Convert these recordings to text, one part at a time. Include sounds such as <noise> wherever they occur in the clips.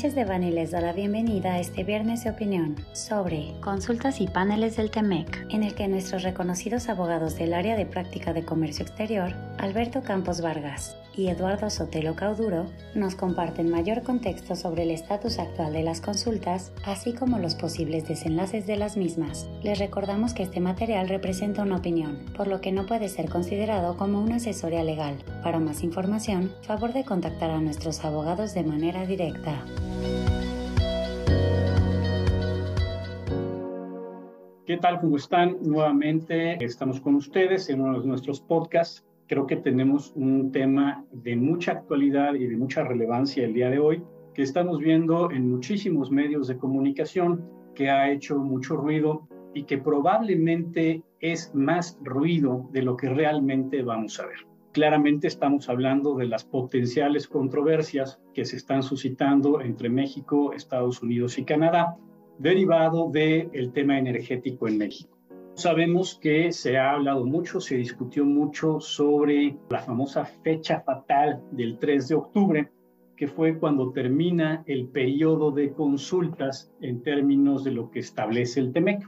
Sánchez de Bani les da la bienvenida a este viernes de opinión sobre consultas y paneles del TEMEC, en el que nuestros reconocidos abogados del área de práctica de comercio exterior, Alberto Campos Vargas y Eduardo Sotelo Cauduro, nos comparten mayor contexto sobre el estatus actual de las consultas, así como los posibles desenlaces de las mismas. Les recordamos que este material representa una opinión, por lo que no puede ser considerado como una asesoría legal. Para más información, favor de contactar a nuestros abogados de manera directa. ¿Qué tal? ¿Cómo están? Nuevamente estamos con ustedes en uno de nuestros podcasts. Creo que tenemos un tema de mucha actualidad y de mucha relevancia el día de hoy, que estamos viendo en muchísimos medios de comunicación, que ha hecho mucho ruido y que probablemente es más ruido de lo que realmente vamos a ver. Claramente estamos hablando de las potenciales controversias que se están suscitando entre México, Estados Unidos y Canadá, derivado del tema energético en México. Sabemos que se ha hablado mucho, se discutió mucho sobre la famosa fecha fatal del 3 de octubre, que fue cuando termina el periodo de consultas en términos de lo que establece el TEMEC.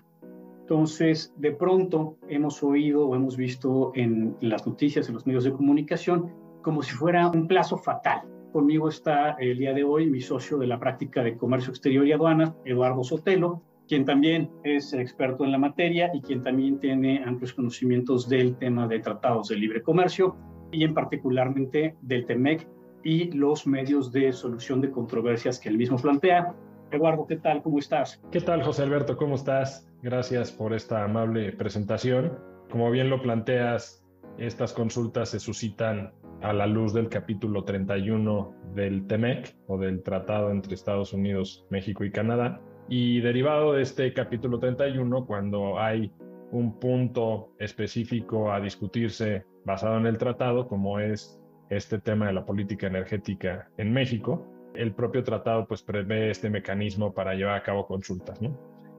Entonces, de pronto hemos oído o hemos visto en las noticias, en los medios de comunicación, como si fuera un plazo fatal. Conmigo está el día de hoy mi socio de la práctica de comercio exterior y aduanas, Eduardo Sotelo, quien también es experto en la materia y quien también tiene amplios conocimientos del tema de tratados de libre comercio y en particularmente del TEMEC y los medios de solución de controversias que él mismo plantea. Eduardo, ¿qué tal? ¿Cómo estás? ¿Qué tal, José Alberto? ¿Cómo estás? Gracias por esta amable presentación. Como bien lo planteas, estas consultas se suscitan a la luz del capítulo 31 del TEMEC o del Tratado entre Estados Unidos, México y Canadá. Y derivado de este capítulo 31, cuando hay un punto específico a discutirse basado en el tratado, como es este tema de la política energética en México, el propio tratado pues prevé este mecanismo para llevar a cabo consultas.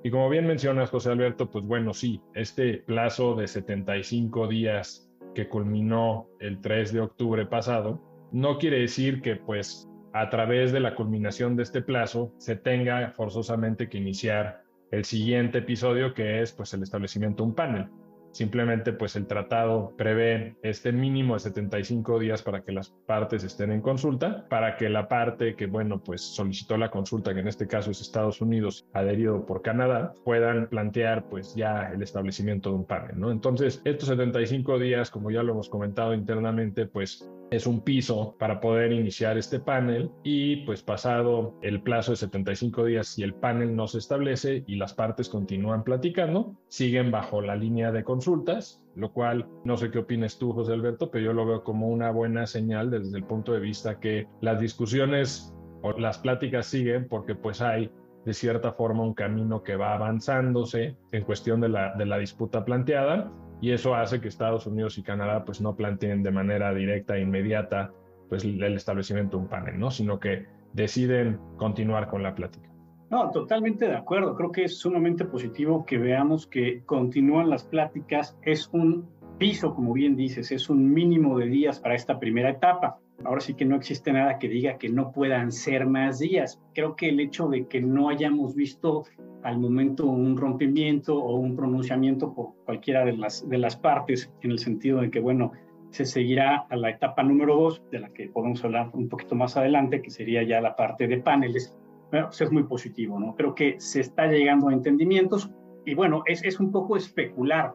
Y como bien mencionas, José Alberto, pues bueno, sí, este plazo de 75 días que culminó el 3 de octubre pasado, no quiere decir que pues a través de la culminación de este plazo se tenga forzosamente que iniciar el siguiente episodio que es pues el establecimiento de un panel. Simplemente pues el tratado prevé este mínimo de 75 días para que las partes estén en consulta, para que la parte que bueno pues solicitó la consulta, que en este caso es Estados Unidos, adherido por Canadá, puedan plantear pues ya el establecimiento de un panel, ¿no? Entonces estos 75 días, como ya lo hemos comentado internamente, pues es un piso para poder iniciar este panel y pues pasado el plazo de 75 días si el panel no se establece y las partes continúan platicando, siguen bajo la línea de consulta consultas, lo cual no sé qué opines tú, José Alberto, pero yo lo veo como una buena señal desde el punto de vista que las discusiones o las pláticas siguen porque pues hay de cierta forma un camino que va avanzándose en cuestión de la, de la disputa planteada y eso hace que Estados Unidos y Canadá pues no planteen de manera directa e inmediata pues el establecimiento de un panel, ¿no? sino que deciden continuar con la plática. No, totalmente de acuerdo. Creo que es sumamente positivo que veamos que continúan las pláticas. Es un piso, como bien dices, es un mínimo de días para esta primera etapa. Ahora sí que no existe nada que diga que no puedan ser más días. Creo que el hecho de que no hayamos visto al momento un rompimiento o un pronunciamiento por cualquiera de las, de las partes, en el sentido de que, bueno, se seguirá a la etapa número dos, de la que podemos hablar un poquito más adelante, que sería ya la parte de paneles bueno, pues es muy positivo, ¿no? Creo que se está llegando a entendimientos y bueno, es, es un poco especular,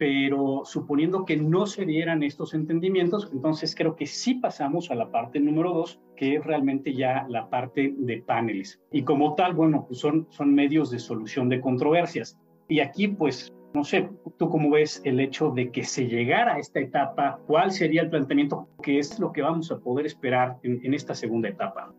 pero suponiendo que no se dieran estos entendimientos, entonces creo que sí pasamos a la parte número dos, que es realmente ya la parte de paneles. Y como tal, bueno, pues son, son medios de solución de controversias. Y aquí, pues, no sé, tú cómo ves el hecho de que se llegara a esta etapa, cuál sería el planteamiento, qué es lo que vamos a poder esperar en, en esta segunda etapa.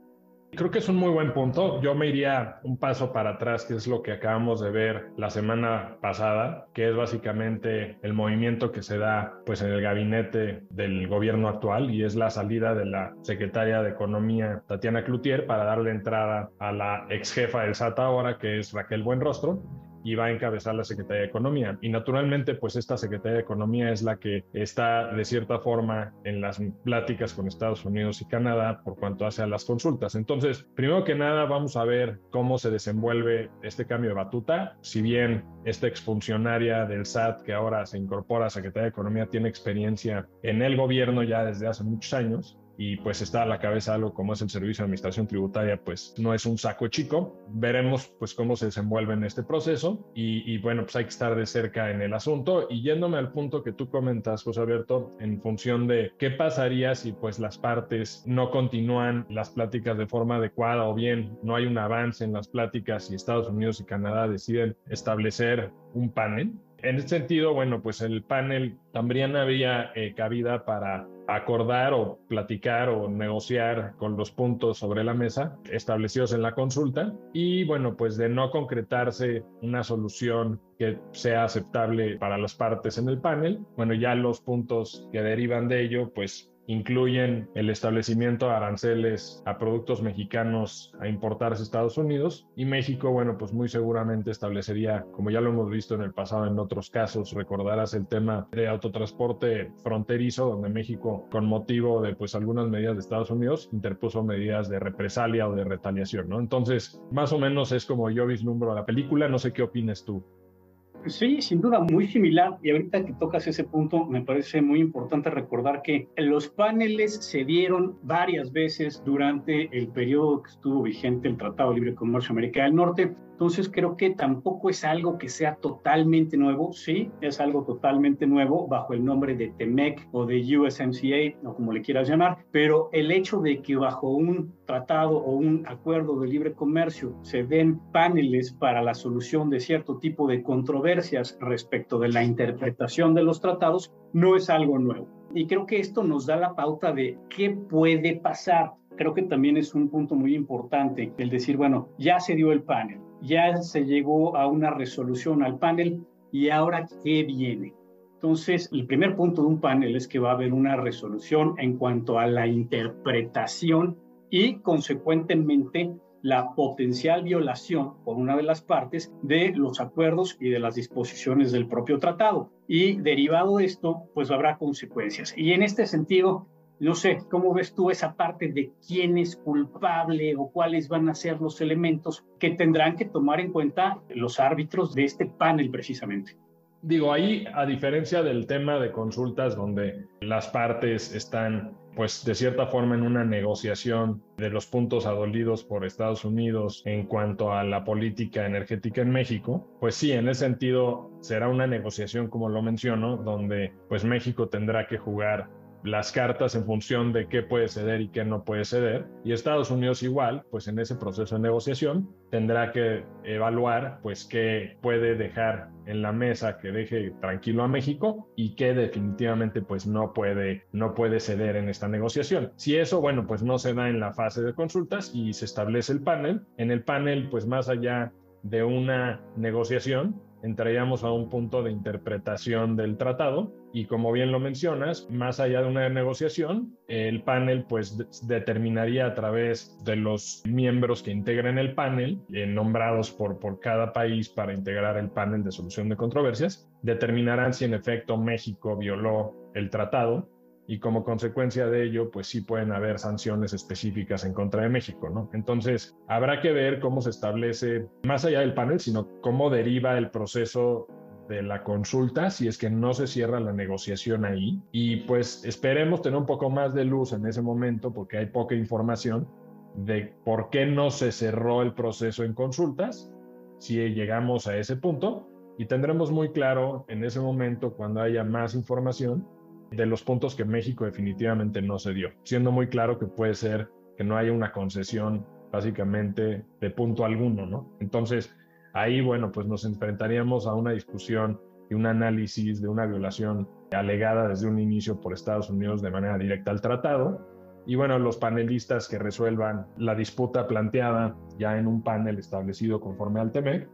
Creo que es un muy buen punto. Yo me iría un paso para atrás, que es lo que acabamos de ver la semana pasada, que es básicamente el movimiento que se da pues en el gabinete del gobierno actual y es la salida de la secretaria de Economía Tatiana Cloutier para darle entrada a la ex jefa del SAT ahora, que es Raquel Buenrostro. Y va a encabezar la Secretaría de Economía. Y naturalmente, pues esta Secretaría de Economía es la que está de cierta forma en las pláticas con Estados Unidos y Canadá por cuanto hace a las consultas. Entonces, primero que nada, vamos a ver cómo se desenvuelve este cambio de batuta. Si bien esta exfuncionaria del SAT que ahora se incorpora a Secretaría de Economía tiene experiencia en el gobierno ya desde hace muchos años, y pues está a la cabeza algo como es el Servicio de Administración Tributaria, pues no es un saco chico. Veremos pues cómo se desenvuelve en este proceso y, bueno, pues hay que estar de cerca en el asunto y yéndome al punto que tú comentas, José Alberto, en función de qué pasaría si pues las partes no continúan las pláticas de forma adecuada o bien no hay un avance en las pláticas y Estados Unidos y Canadá deciden establecer un panel. En este sentido, bueno, pues el panel también había eh, cabida para acordar o platicar o negociar con los puntos sobre la mesa establecidos en la consulta. Y bueno, pues de no concretarse una solución que sea aceptable para las partes en el panel, bueno, ya los puntos que derivan de ello, pues incluyen el establecimiento de aranceles a productos mexicanos a importarse a Estados Unidos y México, bueno, pues muy seguramente establecería, como ya lo hemos visto en el pasado en otros casos, recordarás el tema de autotransporte fronterizo, donde México, con motivo de pues algunas medidas de Estados Unidos, interpuso medidas de represalia o de retaliación, ¿no? Entonces, más o menos es como yo vislumbro la película, no sé qué opines tú. Sí, sin duda, muy similar. Y ahorita que tocas ese punto, me parece muy importante recordar que los paneles se dieron varias veces durante el periodo que estuvo vigente el Tratado de Libre Comercio América del Norte. Entonces creo que tampoco es algo que sea totalmente nuevo, sí, es algo totalmente nuevo bajo el nombre de TEMEC o de USMCA o como le quieras llamar, pero el hecho de que bajo un tratado o un acuerdo de libre comercio se den paneles para la solución de cierto tipo de controversias respecto de la interpretación de los tratados no es algo nuevo. Y creo que esto nos da la pauta de qué puede pasar creo que también es un punto muy importante el decir, bueno, ya se dio el panel, ya se llegó a una resolución al panel y ahora qué viene. Entonces, el primer punto de un panel es que va a haber una resolución en cuanto a la interpretación y, consecuentemente, la potencial violación por una de las partes de los acuerdos y de las disposiciones del propio tratado. Y derivado de esto, pues habrá consecuencias. Y en este sentido, no sé, ¿cómo ves tú esa parte de quién es culpable o cuáles van a ser los elementos que tendrán que tomar en cuenta los árbitros de este panel precisamente? Digo, ahí, a diferencia del tema de consultas donde las partes están, pues, de cierta forma en una negociación de los puntos adolidos por Estados Unidos en cuanto a la política energética en México, pues sí, en ese sentido será una negociación, como lo menciono, donde, pues, México tendrá que jugar las cartas en función de qué puede ceder y qué no puede ceder. Y Estados Unidos igual, pues en ese proceso de negociación tendrá que evaluar pues qué puede dejar en la mesa que deje tranquilo a México y qué definitivamente pues no puede no puede ceder en esta negociación. Si eso bueno, pues no se da en la fase de consultas y se establece el panel, en el panel pues más allá de una negociación entraríamos a un punto de interpretación del tratado y como bien lo mencionas, más allá de una negociación, el panel pues determinaría a través de los miembros que integren el panel, eh, nombrados por, por cada país para integrar el panel de solución de controversias, determinarán si en efecto México violó el tratado y como consecuencia de ello, pues sí pueden haber sanciones específicas en contra de México, ¿no? Entonces, habrá que ver cómo se establece, más allá del panel, sino cómo deriva el proceso de la consulta si es que no se cierra la negociación ahí y pues esperemos tener un poco más de luz en ese momento porque hay poca información de por qué no se cerró el proceso en consultas si llegamos a ese punto y tendremos muy claro en ese momento cuando haya más información de los puntos que México definitivamente no se dio, siendo muy claro que puede ser que no haya una concesión básicamente de punto alguno, ¿no? Entonces, ahí, bueno, pues nos enfrentaríamos a una discusión y un análisis de una violación alegada desde un inicio por Estados Unidos de manera directa al tratado. Y bueno, los panelistas que resuelvan la disputa planteada ya en un panel establecido conforme al TEMEC,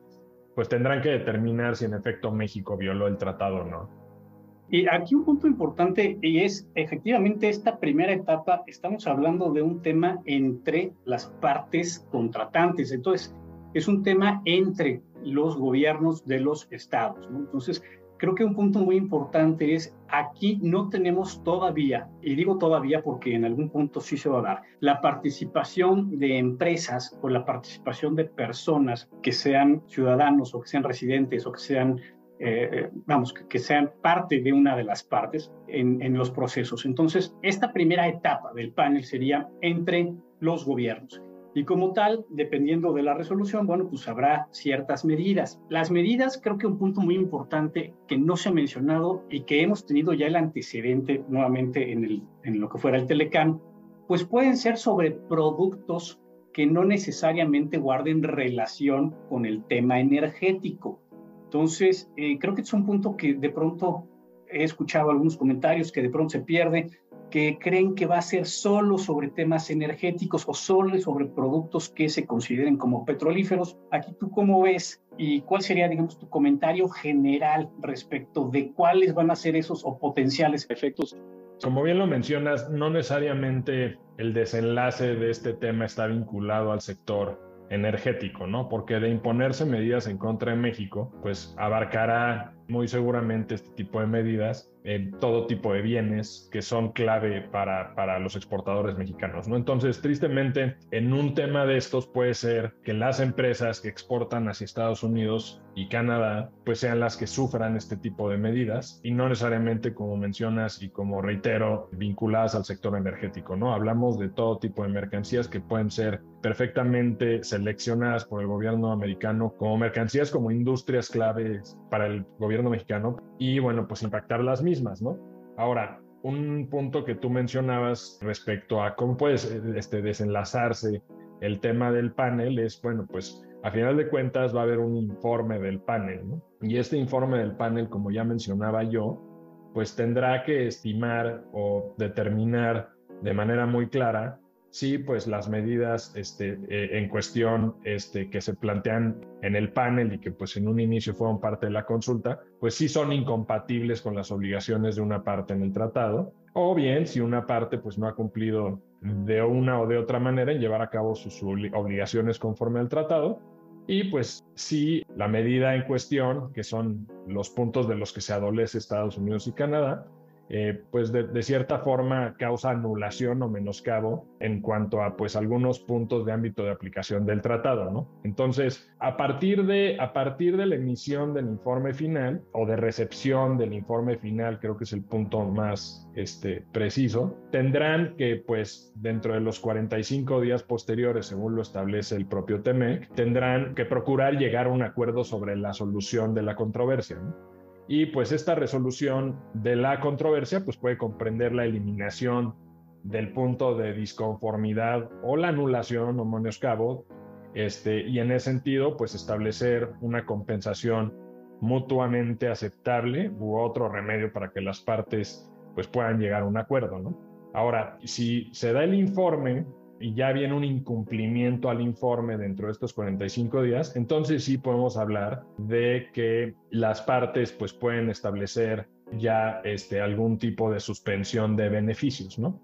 pues tendrán que determinar si en efecto México violó el tratado o no. Y aquí un punto importante y es efectivamente esta primera etapa, estamos hablando de un tema entre las partes contratantes. Entonces, es un tema entre los gobiernos de los estados. Entonces, creo que un punto muy importante es aquí no tenemos todavía, y digo todavía porque en algún punto sí se va a dar, la participación de empresas o la participación de personas que sean ciudadanos o que sean residentes o que sean eh, vamos, que, sean parte de una de las partes en, en los procesos. Entonces, esta primera etapa del panel sería entre los gobiernos. Y como tal, dependiendo de la resolución, bueno, pues habrá ciertas medidas. Las medidas, creo que un punto muy importante que no se ha mencionado y que hemos tenido ya el antecedente nuevamente en, el, en lo que fuera el Telecam, pues pueden ser sobre productos que no necesariamente guarden relación con el tema energético. Entonces, eh, creo que es un punto que de pronto he escuchado algunos comentarios que de pronto se pierde, que creen que va a ser solo sobre temas energéticos o solo sobre productos que se consideren como petrolíferos. Aquí tú cómo ves y cuál sería, digamos, tu comentario general respecto de cuáles van a ser esos o potenciales efectos. Como bien lo mencionas, no necesariamente el desenlace de este tema está vinculado al sector energético, ¿no? Porque de imponerse medidas en contra de México, pues abarcará muy seguramente este tipo de medidas en todo tipo de bienes que son clave para, para los exportadores mexicanos, ¿no? Entonces, tristemente, en un tema de estos puede ser que las empresas que exportan hacia Estados Unidos y Canadá, pues sean las que sufran este tipo de medidas y no necesariamente, como mencionas y como reitero, vinculadas al sector energético, ¿no? Hablamos de todo tipo de mercancías que pueden ser perfectamente seleccionadas por el gobierno americano como mercancías, como industrias claves para el gobierno mexicano y bueno, pues impactar las mismas, ¿no? Ahora, un punto que tú mencionabas respecto a cómo puede este, desenlazarse el tema del panel es, bueno, pues a final de cuentas va a haber un informe del panel, ¿no? Y este informe del panel, como ya mencionaba yo, pues tendrá que estimar o determinar de manera muy clara sí, pues las medidas este, eh, en cuestión este, que se plantean en el panel y que pues en un inicio fueron parte de la consulta, pues sí son incompatibles con las obligaciones de una parte en el tratado, o bien si una parte pues no ha cumplido de una o de otra manera en llevar a cabo sus obligaciones conforme al tratado, y pues si la medida en cuestión, que son los puntos de los que se adolece Estados Unidos y Canadá, eh, pues de, cierta forma causa anulación o menoscabo en cuanto a pues algunos puntos de ámbito de aplicación del tratado, ¿no? Entonces, a partir de, a partir de la emisión del informe final o de recepción del informe final, creo que es el punto más este, preciso, tendrán que pues dentro de los 45 días posteriores, según lo establece el propio TEMEC, tendrán que procurar llegar a un acuerdo sobre la solución de la controversia, ¿no? Y pues esta resolución de la controversia pues puede comprender la eliminación del punto de disconformidad o la anulación o menoscabo, este, y en ese sentido pues establecer una compensación mutuamente aceptable u otro remedio para que las partes pues puedan llegar a un acuerdo, ¿no? Ahora, si se da el informe y ya viene un incumplimiento al informe dentro de estos 45 días, entonces sí podemos hablar de que las partes pues pueden establecer ya este, algún tipo de suspensión de beneficios, ¿no?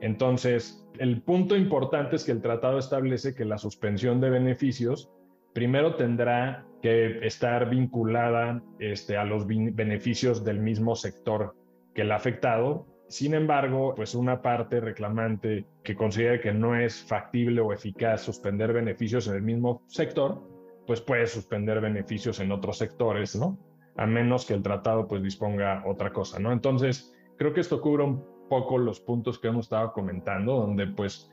Entonces, el punto importante es que el tratado establece que la suspensión de beneficios primero tendrá que estar vinculada este, a los beneficios del mismo sector que el afectado sin embargo, pues una parte reclamante que considera que no es factible o eficaz suspender beneficios en el mismo sector, pues puede suspender beneficios en otros sectores, ¿no? A menos que el tratado pues disponga otra cosa, ¿no? Entonces, creo que esto cubre un poco los puntos que hemos estado comentando, donde pues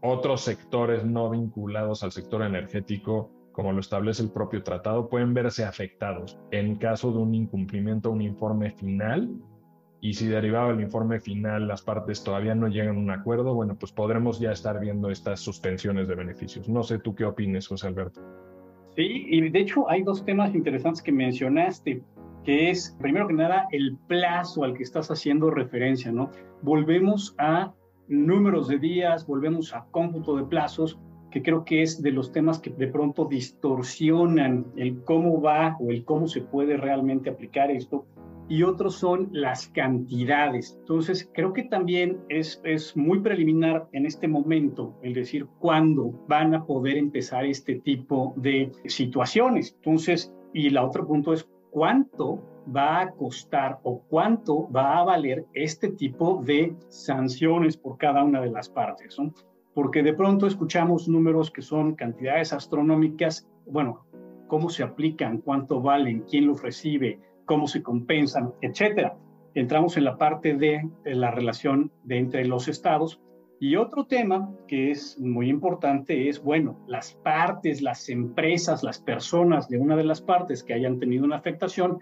otros sectores no vinculados al sector energético, como lo establece el propio tratado, pueden verse afectados en caso de un incumplimiento, un informe final y si derivado del informe final las partes todavía no llegan a un acuerdo, bueno, pues podremos ya estar viendo estas suspensiones de beneficios. No sé tú qué opines, José Alberto. Sí, y de hecho hay dos temas interesantes que mencionaste, que es, primero que nada, el plazo al que estás haciendo referencia, ¿no? Volvemos a números de días, volvemos a cómputo de plazos, que creo que es de los temas que de pronto distorsionan el cómo va o el cómo se puede realmente aplicar esto y otros son las cantidades. Entonces, creo que también es, es muy preliminar en este momento el decir cuándo van a poder empezar este tipo de situaciones. Entonces, y el otro punto es cuánto va a costar o cuánto va a valer este tipo de sanciones por cada una de las partes. ¿no? Porque de pronto escuchamos números que son cantidades astronómicas, bueno, cómo se aplican, cuánto valen, quién los recibe, cómo se compensan, etcétera. Entramos en la parte de, la relación de entre los estados. Y otro tema que es muy importante es, bueno, las partes, las empresas, las personas de una de las partes que hayan tenido una afectación,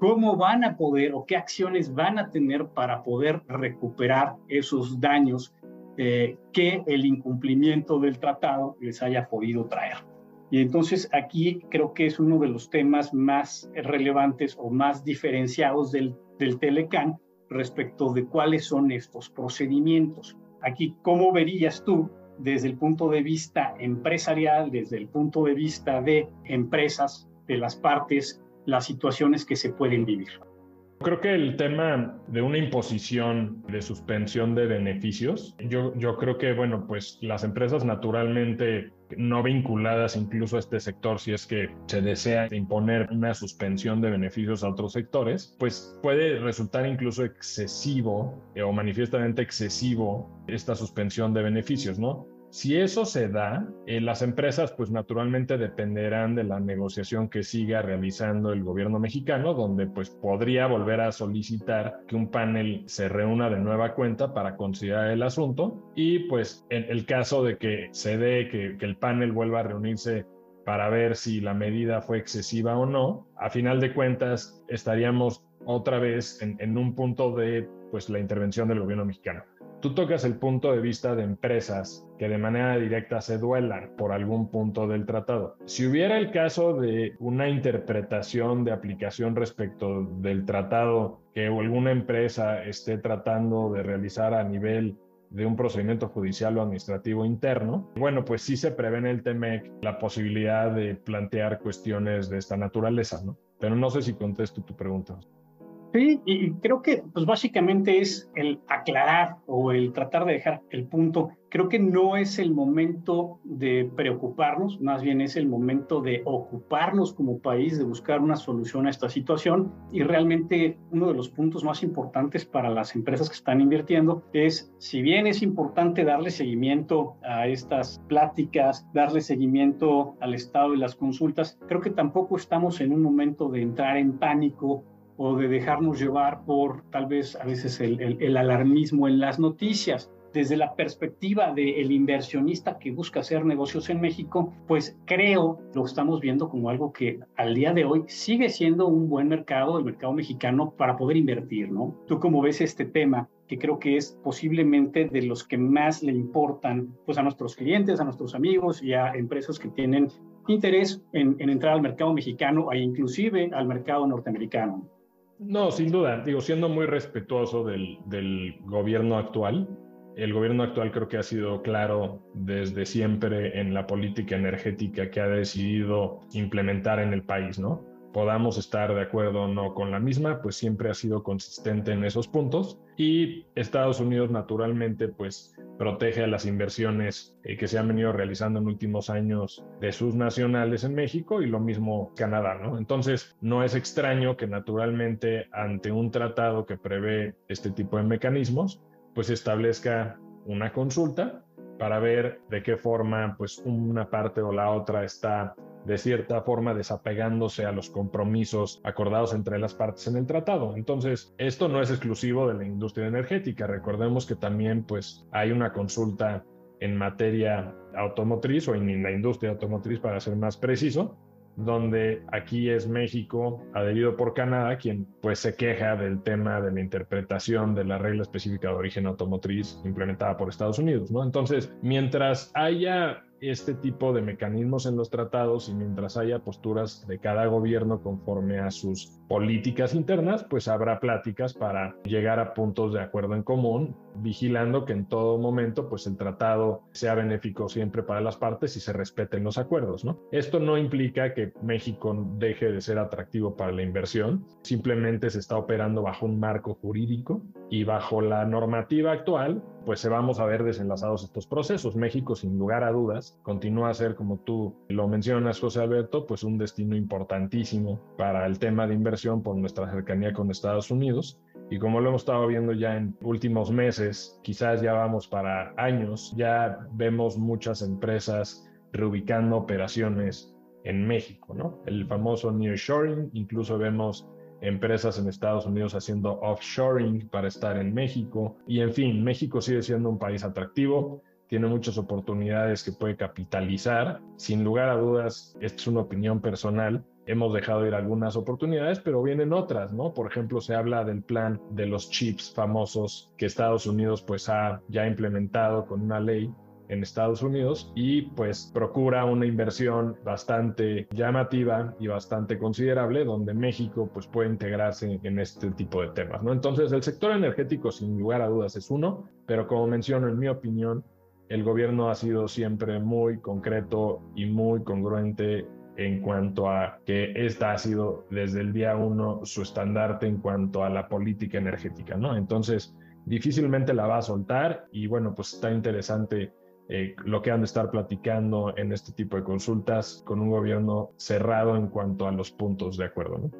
cómo van a poder o qué acciones van a tener para poder recuperar esos daños eh, que el incumplimiento del tratado les haya podido traer. Y entonces aquí creo que es uno de los temas más relevantes o más diferenciados del, del Telecan respecto de cuáles son estos procedimientos. Aquí, ¿cómo verías tú desde el punto de vista empresarial, desde el punto de vista de empresas, de las partes, las situaciones que se pueden vivir? Creo que el tema de una imposición de suspensión de beneficios, yo, yo creo que, bueno, pues las empresas naturalmente no vinculadas incluso a este sector, si es que se desea imponer una suspensión de beneficios a otros sectores, pues puede resultar incluso excesivo eh, o manifiestamente excesivo esta suspensión de beneficios, ¿no? Si eso se da, eh, las empresas pues naturalmente dependerán de la negociación que siga realizando el gobierno mexicano, donde pues podría volver a solicitar que un panel se reúna de nueva cuenta para considerar el asunto y pues en el caso de que se dé que, que el panel vuelva a reunirse para ver si la medida fue excesiva o no, a final de cuentas estaríamos otra vez en, en un punto de pues la intervención del gobierno mexicano. Tú tocas el punto de vista de empresas que de manera directa se duelan por algún punto del tratado. Si hubiera el caso de una interpretación de aplicación respecto del tratado que alguna empresa esté tratando de realizar a nivel de un procedimiento judicial o administrativo interno, bueno, pues sí se prevé en el TEMEC la posibilidad de plantear cuestiones de esta naturaleza, ¿no? Pero no sé si contesto tu pregunta. Sí, y creo que pues básicamente es el aclarar o el tratar de dejar el punto. Creo que no es el momento de preocuparnos, más bien es el momento de ocuparnos como país, de buscar una solución a esta situación. Y realmente uno de los puntos más importantes para las empresas que están invirtiendo es, si bien es importante darle seguimiento a estas pláticas, darle seguimiento al estado de las consultas, creo que tampoco estamos en un momento de entrar en pánico o de dejarnos llevar por tal vez a veces el, alarmismo en las noticias. Desde la perspectiva del inversionista que busca hacer negocios en México, pues creo, lo estamos viendo como algo que al día de hoy sigue siendo un buen mercado, el mercado mexicano, para poder invertir, ¿no? ¿Tú cómo ves este tema? que creo que es posiblemente de los que más le importan pues a nuestros clientes, a nuestros amigos y a empresas que tienen interés en, en entrar al mercado mexicano e inclusive al mercado norteamericano. No, sin duda. Digo, siendo muy respetuoso del, gobierno actual, el gobierno actual creo que ha sido claro desde siempre en la política energética que ha decidido implementar en el país, ¿no? Podamos estar de acuerdo o no con la misma, pues siempre ha sido consistente en esos puntos. Y Estados Unidos naturalmente pues protege a las inversiones eh, que se han venido realizando en últimos años de sus nacionales en México y lo mismo Canadá, ¿no? Entonces no es extraño que naturalmente ante un tratado que prevé este tipo de mecanismos, pues establezca una consulta para ver de qué forma pues una parte o la otra está de cierta forma desapegándose a los compromisos acordados entre las partes en el tratado. Entonces, esto no es exclusivo de la industria energética. Recordemos que también pues hay una consulta en materia automotriz o en la industria automotriz para ser más preciso, donde aquí es México, adherido por Canadá, quien pues se queja del tema de la interpretación de la regla específica de origen automotriz implementada por Estados Unidos, ¿no? Entonces, mientras haya este tipo de mecanismos en los tratados y mientras haya posturas de cada gobierno conforme a sus políticas internas, pues habrá pláticas para llegar a puntos de acuerdo en común, vigilando que en todo momento pues el tratado sea benéfico siempre para las partes y se respeten los acuerdos. Esto no implica que México deje de ser atractivo para la inversión, simplemente se está operando bajo un marco jurídico y bajo la normativa actual, pues se vamos a ver desenlazados estos procesos. México, sin lugar a dudas, continúa a ser, como tú lo mencionas, José Alberto, pues un destino importantísimo para el tema de inversión por nuestra cercanía con Estados Unidos. Y como lo hemos estado viendo ya en últimos meses, quizás ya vamos para años, ya vemos muchas empresas reubicando operaciones en México, ¿no? El famoso nearshoring, incluso vemos empresas en Estados Unidos haciendo offshoring para estar en México. Y en fin, México sigue siendo un país atractivo, tiene muchas oportunidades que puede capitalizar. Sin lugar a dudas, esta es una opinión personal. Hemos dejado ir algunas oportunidades, pero vienen otras, ¿no? Por ejemplo, se habla del plan de los chips famosos que Estados Unidos pues ha ya implementado con una ley en Estados Unidos y pues procura una inversión bastante llamativa y bastante considerable donde México pues puede integrarse en este tipo de temas, ¿no? Entonces el sector energético sin lugar a dudas es uno, pero como menciono en mi opinión, el gobierno ha sido siempre muy concreto y muy congruente en cuanto a que esta ha sido desde el día uno su estandarte en cuanto a la política energética, ¿no? Entonces, difícilmente la va a soltar y bueno, pues está interesante eh, lo que han de estar platicando en este tipo de consultas con un gobierno cerrado en cuanto a los puntos de acuerdo. ¿no?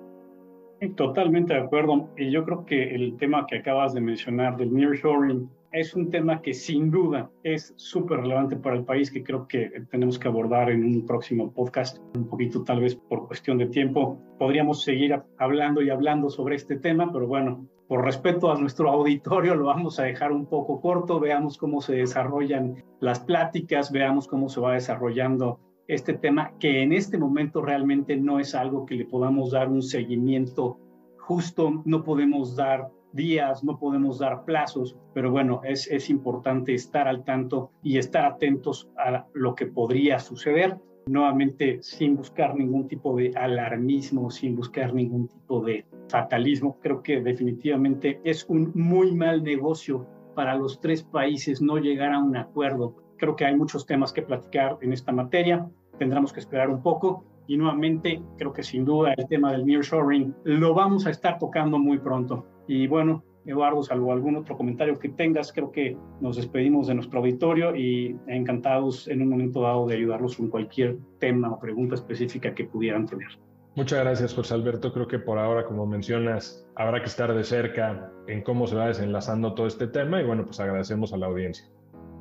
Totalmente de acuerdo. Y yo creo que el tema que acabas de mencionar del nearshoring es un tema que sin duda es súper relevante para el país, que creo que tenemos que abordar en un próximo podcast, un poquito tal vez por cuestión de tiempo. Podríamos seguir hablando y hablando sobre este tema, pero bueno, por respeto a nuestro <laughs> auditorio, lo vamos a dejar un poco corto. Veamos cómo se desarrollan las pláticas, veamos cómo se va desarrollando este tema, que en este momento realmente no es algo que le podamos dar un seguimiento justo, no podemos dar días, no podemos dar plazos, pero bueno, es, es importante estar al tanto y estar atentos a lo que podría suceder nuevamente sin buscar ningún tipo de alarmismo, sin buscar ningún tipo de fatalismo. Creo que definitivamente es un muy mal negocio para los tres países no llegar a un acuerdo. Creo que hay muchos temas que platicar en esta materia. Tendremos que esperar un poco y nuevamente creo que sin duda el tema del nearshoring lo vamos a estar tocando muy pronto. Y bueno, Eduardo, salvo algún otro comentario que tengas, creo que nos despedimos de nuestro auditorio y encantados en un momento dado de ayudarlos con cualquier tema o pregunta específica que pudieran tener. Muchas gracias, José Alberto. Creo que por ahora, como mencionas, habrá que estar de cerca en cómo se va desenlazando todo este tema y bueno, pues agradecemos a la audiencia.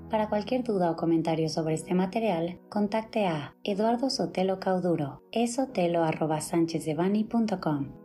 Para cualquier duda o comentario sobre este material, contacte a Eduardo Sotelo Cauduro, esotelo.sanchezdevani.com